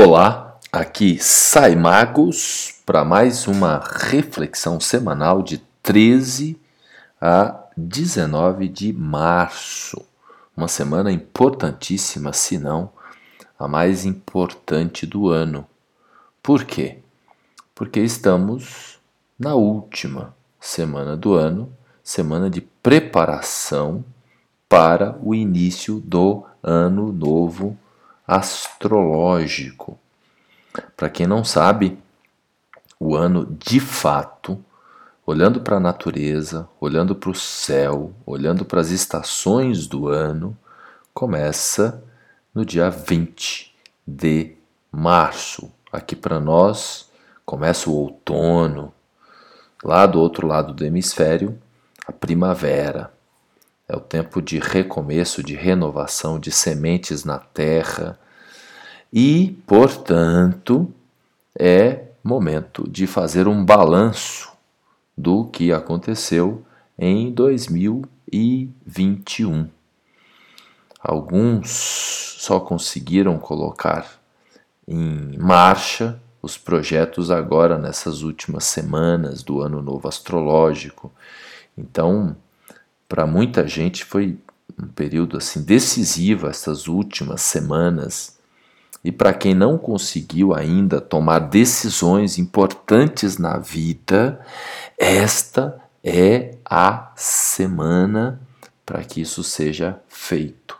Olá, aqui Sai Magos para mais uma reflexão semanal de 13 a 19 de março. Uma semana importantíssima, se não a mais importante do ano. Por quê? Porque estamos na última semana do ano, semana de preparação para o início do ano novo astrológico. Para quem não sabe, o ano de fato, olhando para a natureza, olhando para o céu, olhando para as estações do ano, começa no dia 20 de março. Aqui para nós começa o outono. Lá do outro lado do hemisfério, a primavera. É o tempo de recomeço, de renovação, de sementes na terra. E, portanto, é momento de fazer um balanço do que aconteceu em 2021. Alguns só conseguiram colocar em marcha os projetos agora nessas últimas semanas do ano novo astrológico. Então, para muita gente foi um período assim decisivo essas últimas semanas. E para quem não conseguiu ainda tomar decisões importantes na vida, esta é a semana para que isso seja feito.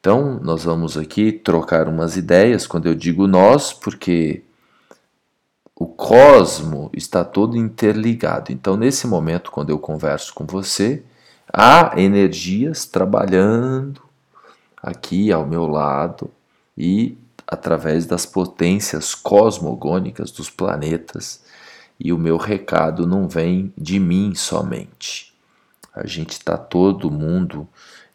Então, nós vamos aqui trocar umas ideias, quando eu digo nós, porque o cosmo está todo interligado. Então, nesse momento, quando eu converso com você, Há energias trabalhando aqui ao meu lado e através das potências cosmogônicas dos planetas, e o meu recado não vem de mim somente. A gente está todo mundo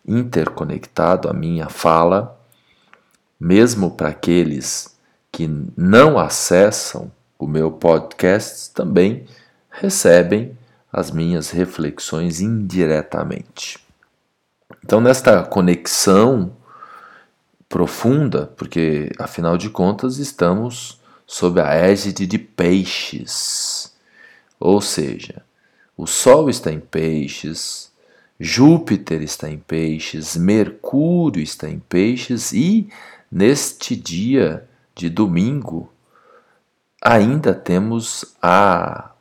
interconectado, a minha fala, mesmo para aqueles que não acessam o meu podcast, também recebem as minhas reflexões indiretamente. Então, nesta conexão profunda, porque afinal de contas estamos sob a égide de peixes, ou seja, o Sol está em peixes, Júpiter está em peixes, Mercúrio está em peixes e neste dia de domingo ainda temos a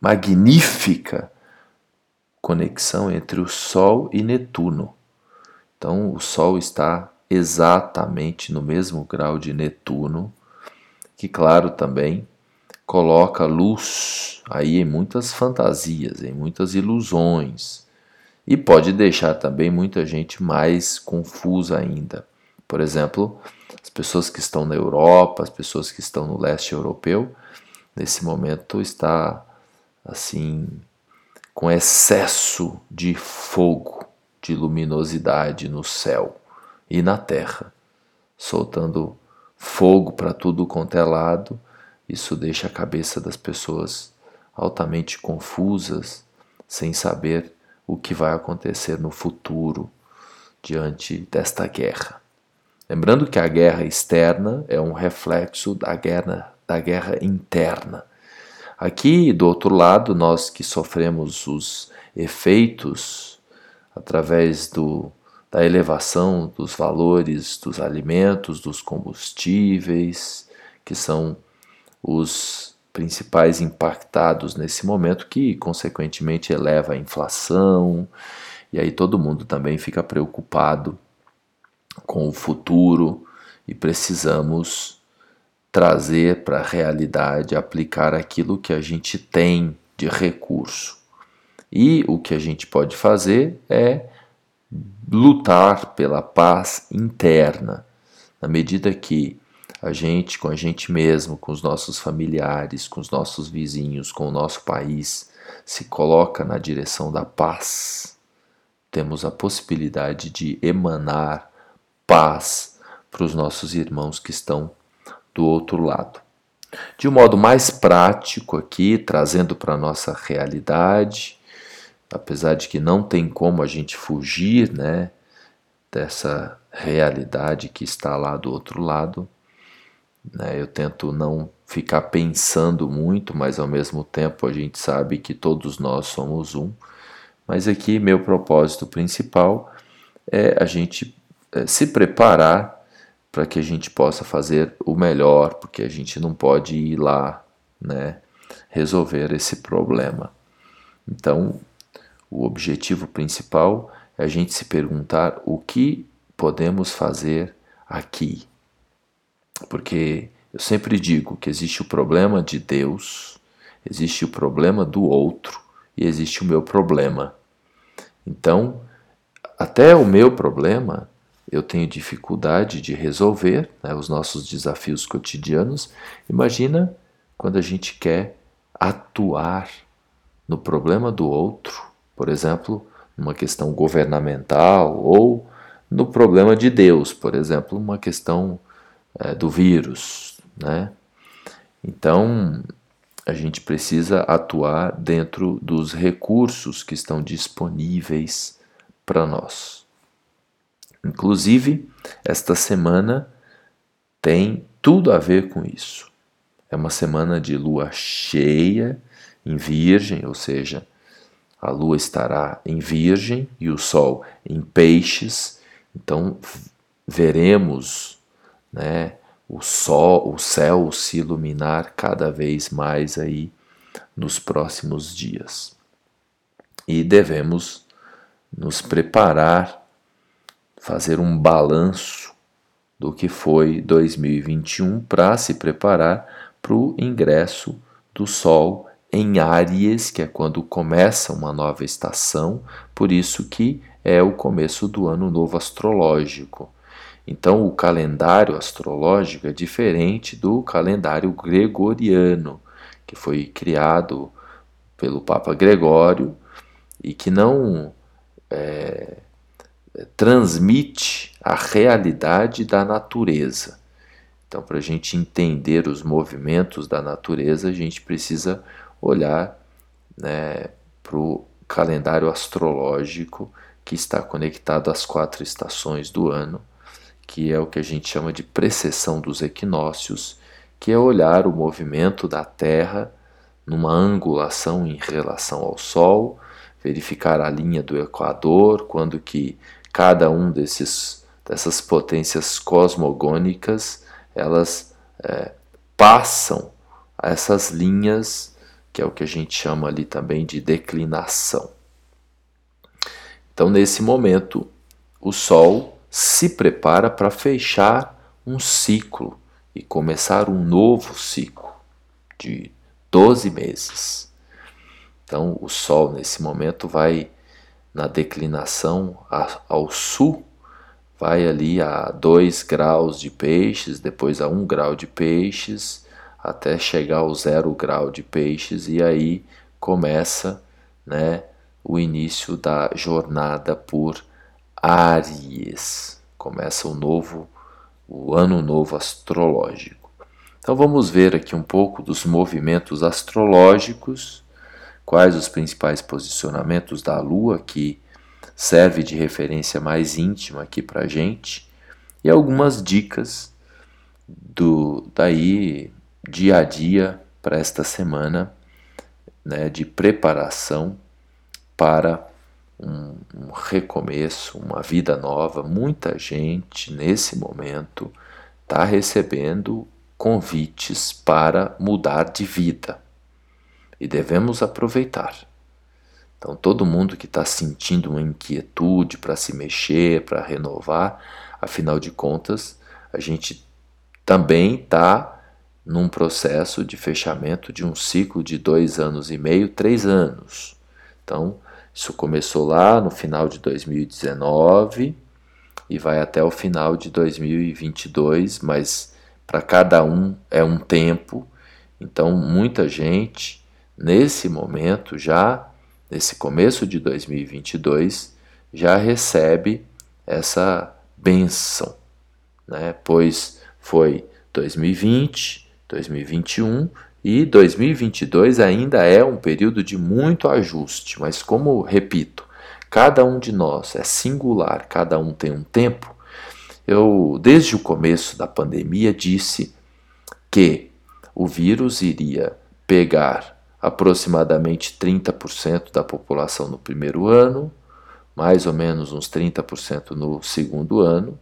magnífica conexão entre o Sol e Netuno. Então, o Sol está exatamente no mesmo grau de Netuno, que, claro, também coloca luz aí em muitas fantasias, em muitas ilusões, e pode deixar também muita gente mais confusa ainda. Por exemplo, as pessoas que estão na Europa, as pessoas que estão no leste europeu, nesse momento está assim com excesso de fogo, de luminosidade no céu e na terra, soltando fogo para tudo quanto é lado. Isso deixa a cabeça das pessoas altamente confusas, sem saber o que vai acontecer no futuro diante desta guerra. Lembrando que a guerra externa é um reflexo da guerra da guerra interna. Aqui, do outro lado, nós que sofremos os efeitos através do, da elevação dos valores dos alimentos, dos combustíveis, que são os principais impactados nesse momento, que consequentemente eleva a inflação, e aí todo mundo também fica preocupado com o futuro e precisamos trazer para a realidade, aplicar aquilo que a gente tem de recurso. E o que a gente pode fazer é lutar pela paz interna, na medida que a gente, com a gente mesmo, com os nossos familiares, com os nossos vizinhos, com o nosso país, se coloca na direção da paz, temos a possibilidade de emanar paz para os nossos irmãos que estão do outro lado. De um modo mais prático aqui, trazendo para a nossa realidade, apesar de que não tem como a gente fugir né, dessa realidade que está lá do outro lado. Né? Eu tento não ficar pensando muito, mas ao mesmo tempo a gente sabe que todos nós somos um. Mas aqui meu propósito principal é a gente é, se preparar para que a gente possa fazer o melhor, porque a gente não pode ir lá, né, resolver esse problema. Então, o objetivo principal é a gente se perguntar o que podemos fazer aqui. Porque eu sempre digo que existe o problema de Deus, existe o problema do outro e existe o meu problema. Então, até o meu problema eu tenho dificuldade de resolver, né, os nossos desafios cotidianos. Imagina quando a gente quer atuar no problema do outro, por exemplo, numa questão governamental ou no problema de Deus, por exemplo, uma questão é, do vírus, né? Então a gente precisa atuar dentro dos recursos que estão disponíveis para nós. Inclusive, esta semana tem tudo a ver com isso. É uma semana de lua cheia em Virgem, ou seja, a lua estará em Virgem e o sol em Peixes. Então veremos, né, o sol, o céu se iluminar cada vez mais aí nos próximos dias. E devemos nos preparar, fazer um balanço do que foi 2021 para se preparar para o ingresso do Sol em Áries, que é quando começa uma nova estação, por isso que é o começo do ano novo astrológico. Então, o calendário astrológico é diferente do calendário gregoriano, que foi criado pelo Papa Gregório e que não é, transmite a realidade da natureza. Então, para a gente entender os movimentos da natureza, a gente precisa olhar né, para o calendário astrológico que está conectado às quatro estações do ano, que é o que a gente chama de precessão dos equinócios, que é olhar o movimento da Terra numa angulação em relação ao Sol, verificar a linha do Equador, quando que cada um desses dessas potências cosmogônicas elas é, passam essas linhas que é o que a gente chama ali também de declinação. Então, nesse momento, o Sol se prepara para fechar um ciclo e começar um novo ciclo de 12 meses. Então, o Sol, nesse momento, vai na declinação ao sul, vai ali a 2 graus de peixes, depois a 1 um grau de peixes, até chegar ao zero grau de peixes e aí começa né, o início da jornada por Áries. Começa o novo, o ano novo astrológico. Então vamos ver aqui um pouco dos movimentos astrológicos, quais os principais posicionamentos da Lua que serve de referência mais íntima aqui para gente e algumas dicas do daí dia a dia para esta semana né, de preparação para um, um, recomeço, uma vida nova. Muita gente nesse momento está recebendo convites para mudar de vida e devemos aproveitar. Então, todo mundo que está sentindo uma inquietude para se mexer, para renovar, afinal de contas, a gente também está num processo de fechamento de um ciclo de dois anos e meio, três anos. Então, isso começou lá no final de 2019 e vai até o final de 2022, mas para cada um é um tempo. Então, muita gente nesse momento já, nesse começo de 2022, já recebe essa benção, né? Pois foi 2020, 2021 e 2022 ainda é um período de muito ajuste, mas como repito, cada um de nós é singular, cada um tem um tempo. eu, desde o começo da pandemia, disse que o vírus iria pegar aproximadamente 30% da população no primeiro ano, mais ou menos uns 30% no segundo ano,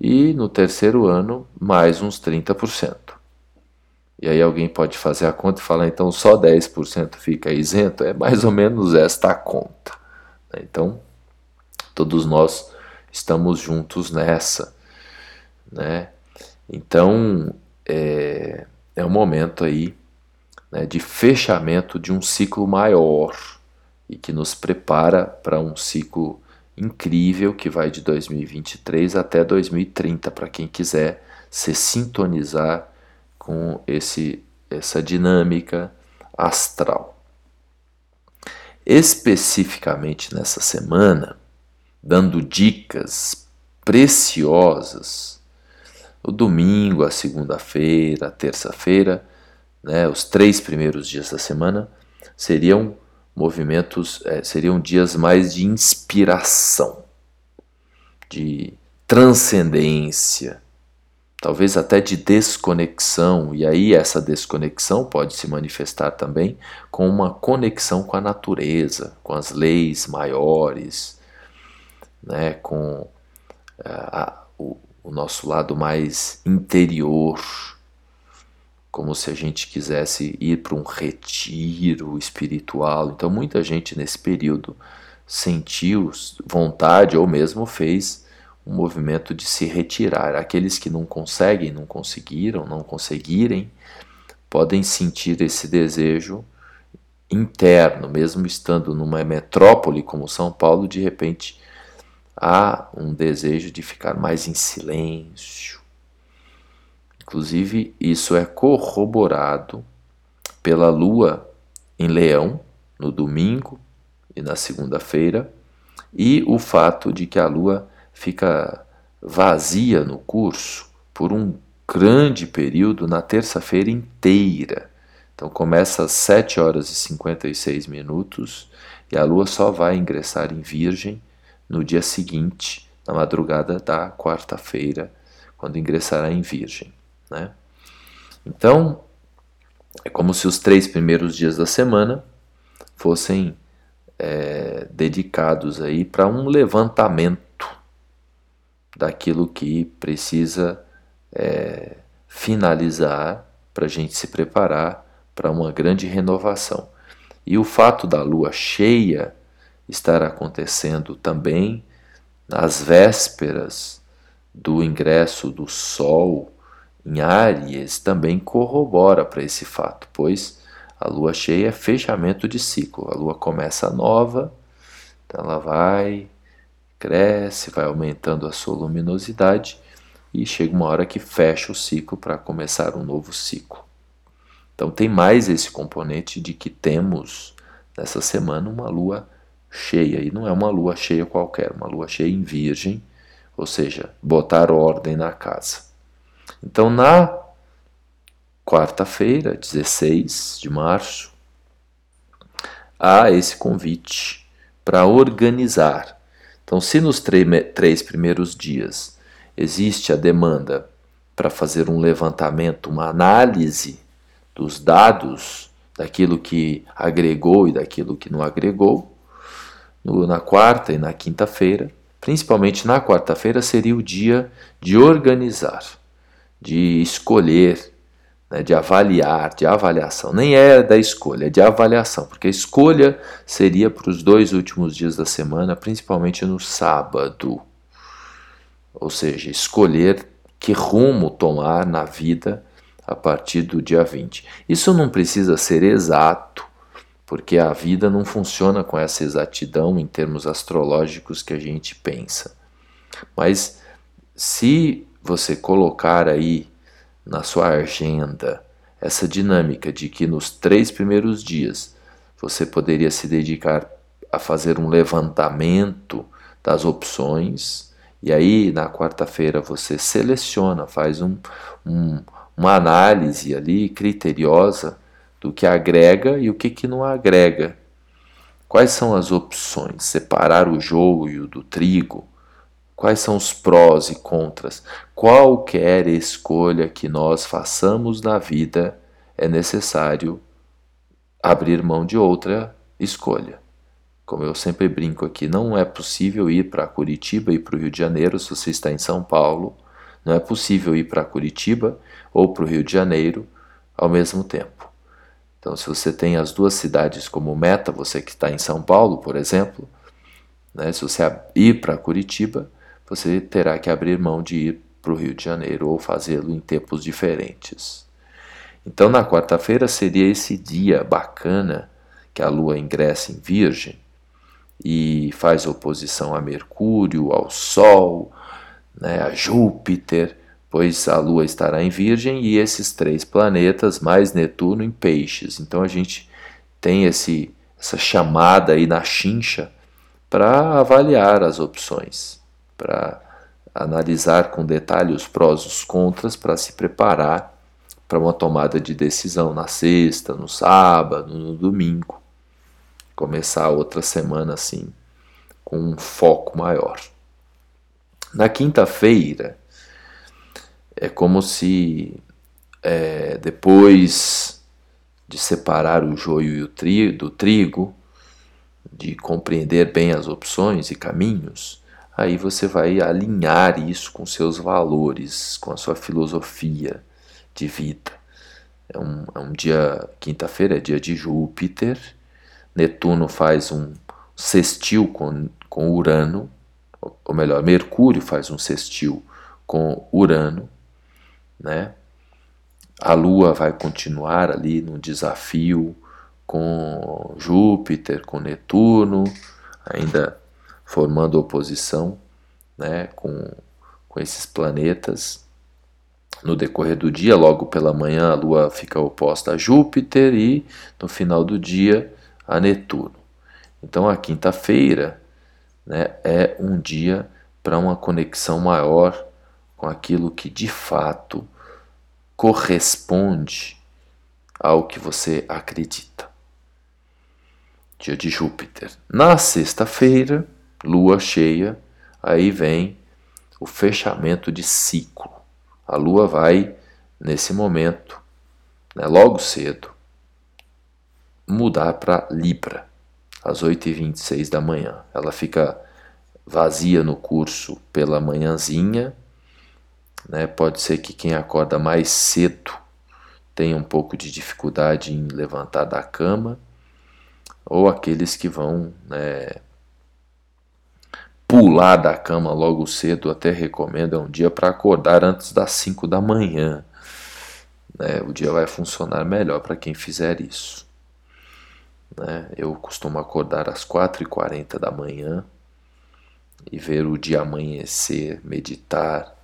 e no terceiro ano, mais uns 30%. E aí alguém pode fazer a conta e falar, então só 10% fica isento? É mais ou menos esta a conta. Né? Então, todos nós estamos juntos nessa. Né? Então, é, é um momento aí né, de fechamento de um ciclo maior e que nos prepara para um ciclo incrível que vai de 2023 até 2030 para quem quiser se sintonizar com esse, essa dinâmica astral. Especificamente nessa semana, dando dicas preciosas, o domingo, a segunda-feira, a terça-feira, né, os três primeiros dias da semana, seriam movimentos, é, seriam dias mais de inspiração, de transcendência, talvez até de desconexão, e aí essa desconexão pode se manifestar também com uma conexão com a natureza, com as leis maiores, né, com é, a, o, o nosso lado mais interior, como se a gente quisesse ir para um retiro espiritual. Então, muita gente nesse período sentiu vontade ou mesmo fez um movimento de se retirar. Aqueles que não conseguem, não conseguiram, não conseguirem, podem sentir esse desejo interno, mesmo estando numa metrópole como São Paulo, de repente há um desejo de ficar mais em silêncio. Inclusive, isso é corroborado pela lua em Leão no domingo e na segunda-feira, e o fato de que a lua fica vazia no curso por um grande período na terça-feira inteira. Então começa às 7 horas e 56 minutos e a lua só vai ingressar em Virgem no dia seguinte, na madrugada da quarta-feira, quando ingressará em Virgem. Né? Então, é como se os três primeiros dias da semana fossem é, dedicados aí para um levantamento daquilo que precisa é, finalizar para a gente se preparar para uma grande renovação. E o fato da lua cheia estar acontecendo também nas vésperas do ingresso do Sol em Áries também corrobora para esse fato, pois a lua cheia é fechamento de ciclo. A lua começa nova, então ela vai cresce, vai aumentando a sua luminosidade e chega uma hora que fecha o ciclo para começar um novo ciclo. Então tem mais esse componente de que temos nessa semana uma lua cheia, e não é uma lua cheia qualquer, uma lua cheia em virgem, ou seja, botar ordem na casa. Então na quarta-feira, 16 de março, há esse convite para organizar. Então, se nos três primeiros dias existe a demanda para fazer um levantamento, uma análise dos dados, daquilo que agregou e daquilo que não agregou, na quarta e na quinta-feira, principalmente na quarta-feira, seria o dia de organizar, de escolher né, de avaliar, de avaliação. Nem é da escolha, é de avaliação, porque a escolha seria para os dois últimos dias da semana, principalmente no sábado. Ou seja, escolher que rumo tomar na vida a partir do dia 20. Isso não precisa ser exato, porque a vida não funciona com essa exatidão em termos astrológicos que a gente pensa. Mas se você colocar aí na sua agenda essa dinâmica de que nos três primeiros dias você poderia se dedicar a fazer um levantamento das opções e aí na quarta-feira você seleciona, faz um, um, uma análise ali criteriosa do que agrega e o que, que não agrega. Quais são as opções? Separar o joio do trigo, Quais são os prós e contras? Qualquer escolha que nós façamos na vida é necessário abrir mão de outra escolha. Como eu sempre brinco aqui, não é possível ir para Curitiba e para o Rio de Janeiro se você está em São Paulo. Não é possível ir para Curitiba ou para o Rio de Janeiro ao mesmo tempo. Então, se você tem as duas cidades como meta, você que está em São Paulo, por exemplo, né, se você ir para Curitiba, você terá que abrir mão de ir para o Rio de Janeiro ou fazê-lo em tempos diferentes. Então, na quarta-feira seria esse dia bacana que a Lua ingressa em Virgem e faz oposição a Mercúrio, ao Sol, né, a Júpiter, pois a Lua estará em Virgem e esses três planetas, mais Netuno, em Peixes. Então a gente tem esse, essa chamada aí na chincha para avaliar as opções para analisar com detalhe os prós e os contras para se preparar para uma tomada de decisão na sexta, no sábado, no domingo. Começar outra semana assim, com um foco maior. Na quinta-feira, é como se é, depois de separar o joio do trigo, de compreender bem as opções e caminhos, aí você vai alinhar isso com seus valores, com a sua filosofia de vida. É um, é um dia, quinta-feira é dia de Júpiter, Netuno faz um sextil com, com Urano, ou melhor, Mercúrio faz um sextil com Urano, né? A Lua vai continuar ali no desafio com Júpiter, com Netuno, ainda formando oposição né, com, com esses planetas. No decorrer do dia, logo pela manhã, a Lua fica oposta a Júpiter e no final do dia a Netuno. Então a quinta-feira né, é um dia para uma conexão maior com aquilo que de fato corresponde ao que você acredita. Dia de Júpiter. Na sexta-feira, lua cheia, aí vem o fechamento de ciclo. A lua vai, nesse momento, né, logo cedo, mudar para Libra, às 8h26 da manhã. Ela fica vazia no curso pela manhãzinha. Né? Pode ser que quem acorda mais cedo tenha um pouco de dificuldade em levantar da cama, ou aqueles que vão né, pular da cama logo cedo, até recomendo, é um dia para acordar antes das 5 da manhã. Né? O dia vai funcionar melhor para quem fizer isso. Né? Eu costumo acordar às 4h40 da manhã e ver o dia amanhecer, meditar,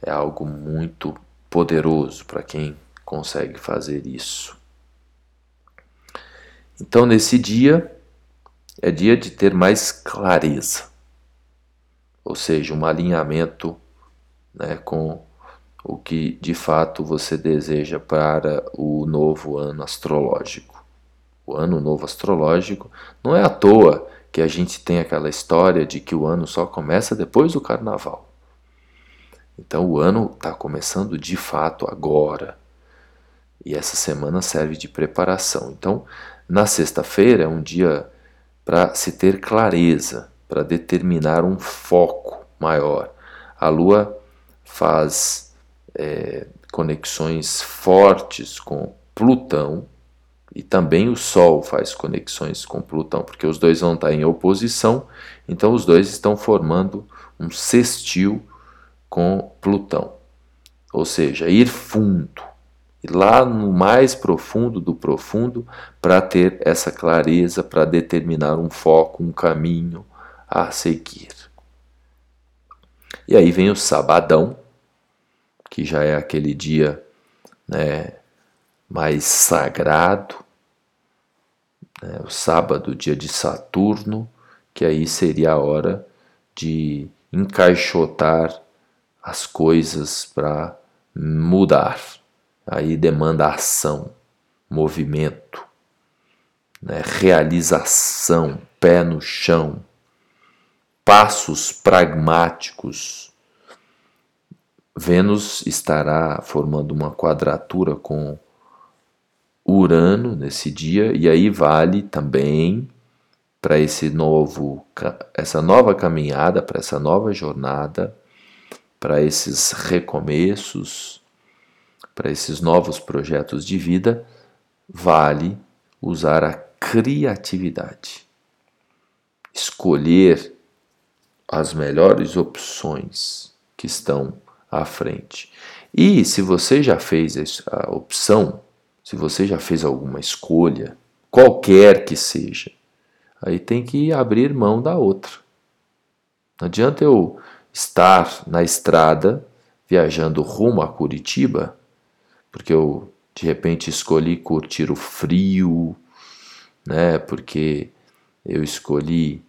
é algo muito poderoso para quem consegue fazer isso. Então, nesse dia, é dia de ter mais clareza ou seja, um alinhamento né, com o que de fato você deseja para o novo ano astrológico. O ano novo astrológico não é à toa que a gente tem aquela história de que o ano só começa depois do carnaval. Então o ano está começando de fato agora. E essa semana serve de preparação. Então, na sexta-feira é um dia para se ter clareza para determinar um foco maior. A Lua faz é, conexões fortes com Plutão e também o Sol faz conexões com Plutão, porque os dois vão estar em oposição, então os dois estão formando um sextil com Plutão. Ou seja, ir fundo, ir lá no mais profundo do profundo para ter essa clareza, para determinar um foco, um caminho, a seguir. E aí vem o sabadão, que já é aquele dia né, mais sagrado, né, o sábado, dia de Saturno, que aí seria a hora de encaixotar as coisas para mudar. Aí demanda ação, movimento, né, realização, pé no chão, passos pragmáticos. Vênus estará formando uma quadratura com Urano nesse dia, e aí vale também para esse novo essa nova caminhada, para essa nova jornada, para esses recomeços, para esses novos projetos de vida, vale usar a criatividade. Escolher as melhores opções que estão à frente. E se você já fez a opção, se você já fez alguma escolha, qualquer que seja, aí tem que abrir mão da outra. Não adianta eu estar na estrada viajando rumo a Curitiba, porque eu de repente escolhi curtir o frio, né? Porque eu escolhi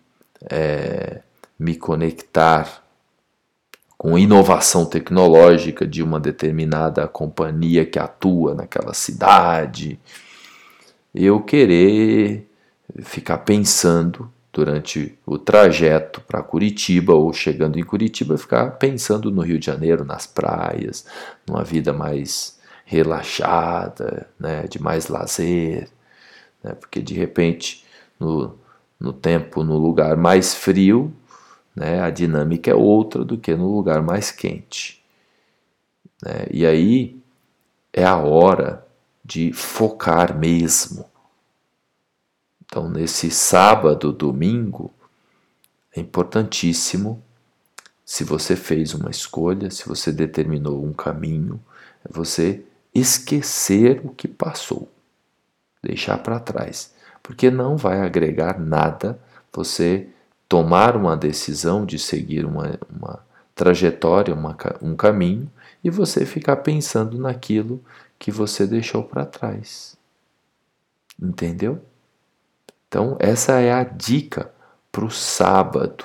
é, me conectar com inovação tecnológica de uma determinada companhia que atua naquela cidade. Eu querer ficar pensando durante o trajeto para Curitiba ou chegando em Curitiba, ficar pensando no Rio de Janeiro, nas praias, numa vida mais relaxada, né, de mais lazer, né, porque de repente no, no tempo, no lugar mais frio, né, a dinâmica é outra do que no lugar mais quente. Né, e aí é a hora de focar mesmo. Então, nesse sábado, domingo, é importantíssimo, se você fez uma escolha, se você determinou um caminho, é você esquecer o que passou, deixar para trás, porque não vai agregar nada você tomar uma decisão de seguir uma, uma trajetória, uma, um caminho e você ficar pensando naquilo que você deixou para trás. Entendeu? Então, essa é a dica para o sábado,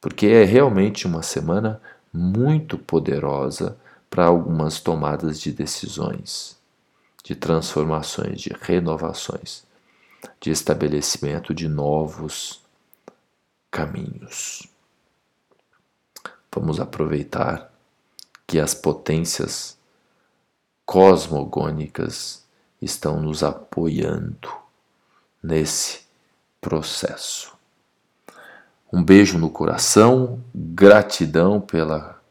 porque é realmente uma semana muito poderosa para algumas tomadas de decisões, de transformações, de renovações, de estabelecimento de novos caminhos. Vamos aproveitar que as potências cosmogônicas estão nos apoiando nesse processo. Um beijo no coração, gratidão pela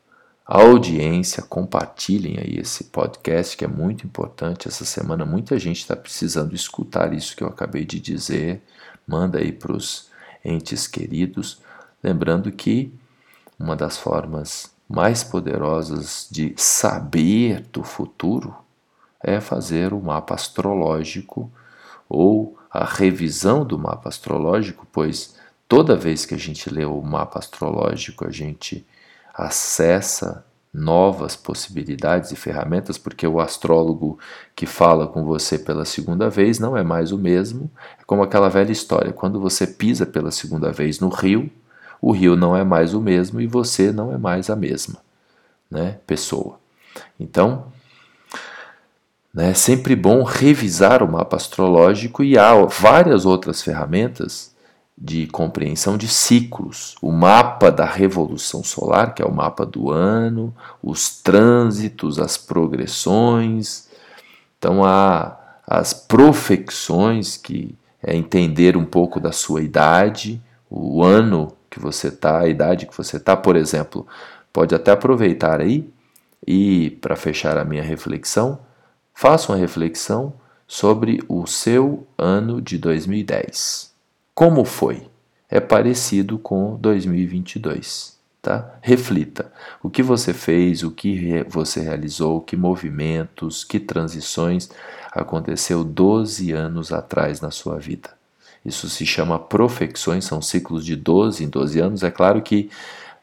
audiência, compartilhem aí esse podcast que é muito importante. Essa semana muita gente está precisando escutar isso que eu acabei de dizer. Manda aí para os entes queridos. Lembrando que uma das formas mais poderosas de saber do futuro é fazer o mapa astrológico ou a revisão do mapa astrológico, pois toda vez que a gente lê o mapa astrológico, a gente acessa novas possibilidades e ferramentas, porque o astrólogo que fala com você pela segunda vez não é mais o mesmo. É como aquela velha história: quando você pisa pela segunda vez no rio, o rio não é mais o mesmo e você não é mais a mesma né, pessoa. Então, né, é sempre bom revisar o mapa astrológico e há várias outras ferramentas de compreensão de ciclos, o mapa da revolução solar, que é o mapa do ano, os trânsitos, as progressões. Então há as profecções, que é entender um pouco da sua idade, o ano que você está, a idade que você está, por exemplo. Pode até aproveitar aí e, para fechar a minha reflexão, faça uma reflexão sobre o seu ano de 2010. Como foi? É parecido com 2022, tá? Reflita. O que você fez, o que você realizou, que movimentos, que transições aconteceu 12 anos atrás na sua vida. Isso se chama profecções, são ciclos de 12 em 12 anos. É claro que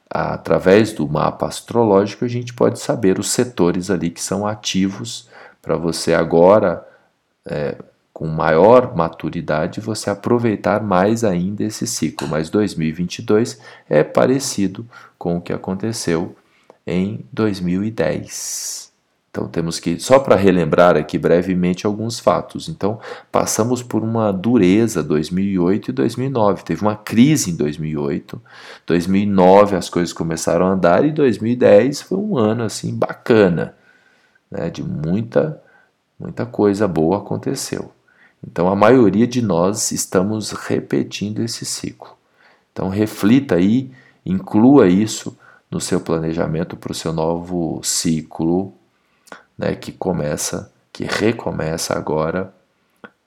através do mapa astrológico a gente pode saber os setores ali que são ativos para você agora é, com maior maturidade, você aproveitar mais ainda esse ciclo. Mas 2022 é parecido com o que aconteceu em 2010. Então temos que, só para relembrar aqui brevemente alguns fatos. Então passamos por uma dureza 2008 e 2009. Teve uma crise em 2008. 2009 as coisas começaram a andar e 2010 foi um ano assim bacana, né? De muita muita coisa boa aconteceu. Então a maioria de nós estamos repetindo esse ciclo. Então reflita aí, inclua isso no seu planejamento para o seu novo ciclo né, que começa, que recomeça agora,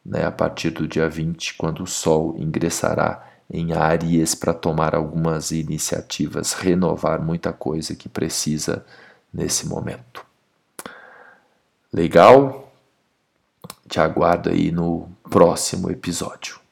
né, a partir do dia 20, quando o Sol ingressará em Áries para tomar algumas iniciativas, renovar muita coisa que precisa nesse momento. Legal? Te aguardo aí no próximo episódio.